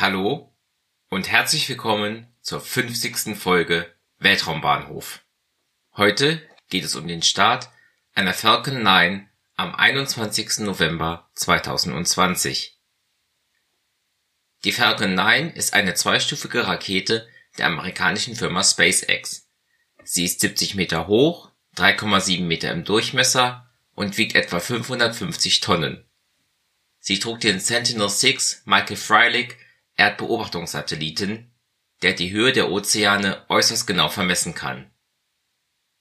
Hallo und herzlich willkommen zur 50. Folge Weltraumbahnhof. Heute geht es um den Start einer Falcon 9 am 21. November 2020. Die Falcon 9 ist eine zweistufige Rakete der amerikanischen Firma SpaceX. Sie ist 70 Meter hoch, 3,7 Meter im Durchmesser und wiegt etwa 550 Tonnen. Sie trug den Sentinel-6 Michael Freilich Erdbeobachtungssatelliten, der die Höhe der Ozeane äußerst genau vermessen kann.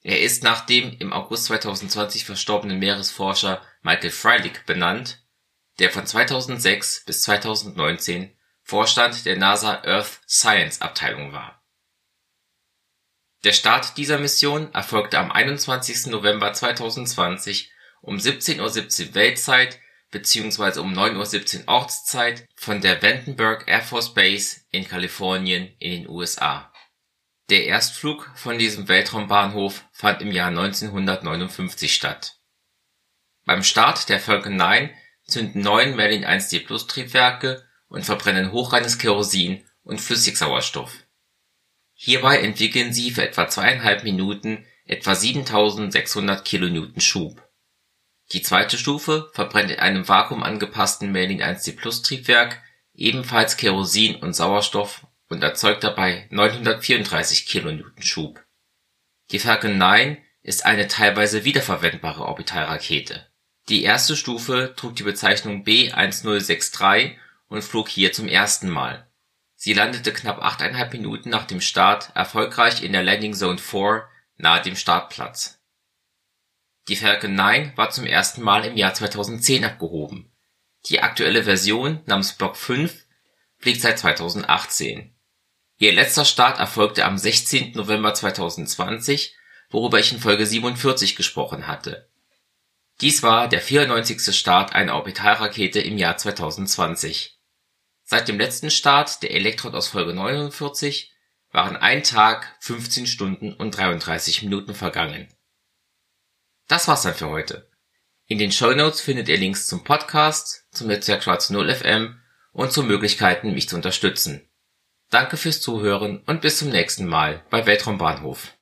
Er ist nach dem im August 2020 verstorbenen Meeresforscher Michael Freilich benannt, der von 2006 bis 2019 Vorstand der NASA Earth Science Abteilung war. Der Start dieser Mission erfolgte am 21. November 2020 um 17:17 Uhr Weltzeit bzw. um 9:17 Uhr Ortszeit von der Vandenberg Air Force Base in Kalifornien in den USA. Der Erstflug von diesem Weltraumbahnhof fand im Jahr 1959 statt. Beim Start der Falcon 9 zünden neun Merlin 1D Plus Triebwerke und verbrennen hochreines Kerosin und Flüssigsauerstoff. Hierbei entwickeln sie für etwa zweieinhalb Minuten etwa 7600 kN Schub die zweite Stufe verbrennt in einem vakuumangepassten Merlin-1D-Plus-Triebwerk ebenfalls Kerosin und Sauerstoff und erzeugt dabei 934 kN Schub. Die Falcon 9 ist eine teilweise wiederverwendbare Orbitalrakete. Die erste Stufe trug die Bezeichnung B-1063 und flog hier zum ersten Mal. Sie landete knapp achteinhalb Minuten nach dem Start erfolgreich in der Landing Zone 4 nahe dem Startplatz die Falcon 9 war zum ersten Mal im Jahr 2010 abgehoben. Die aktuelle Version namens Block 5 fliegt seit 2018. Ihr letzter Start erfolgte am 16. November 2020, worüber ich in Folge 47 gesprochen hatte. Dies war der 94. Start einer Orbitalrakete im Jahr 2020. Seit dem letzten Start der Electron aus Folge 49 waren ein Tag, 15 Stunden und 33 Minuten vergangen das war's dann für heute. In den Show Notes findet ihr Links zum Podcast, zum Netzwerk Schwarz 0 FM und zu Möglichkeiten, mich zu unterstützen. Danke fürs Zuhören und bis zum nächsten Mal bei Weltraumbahnhof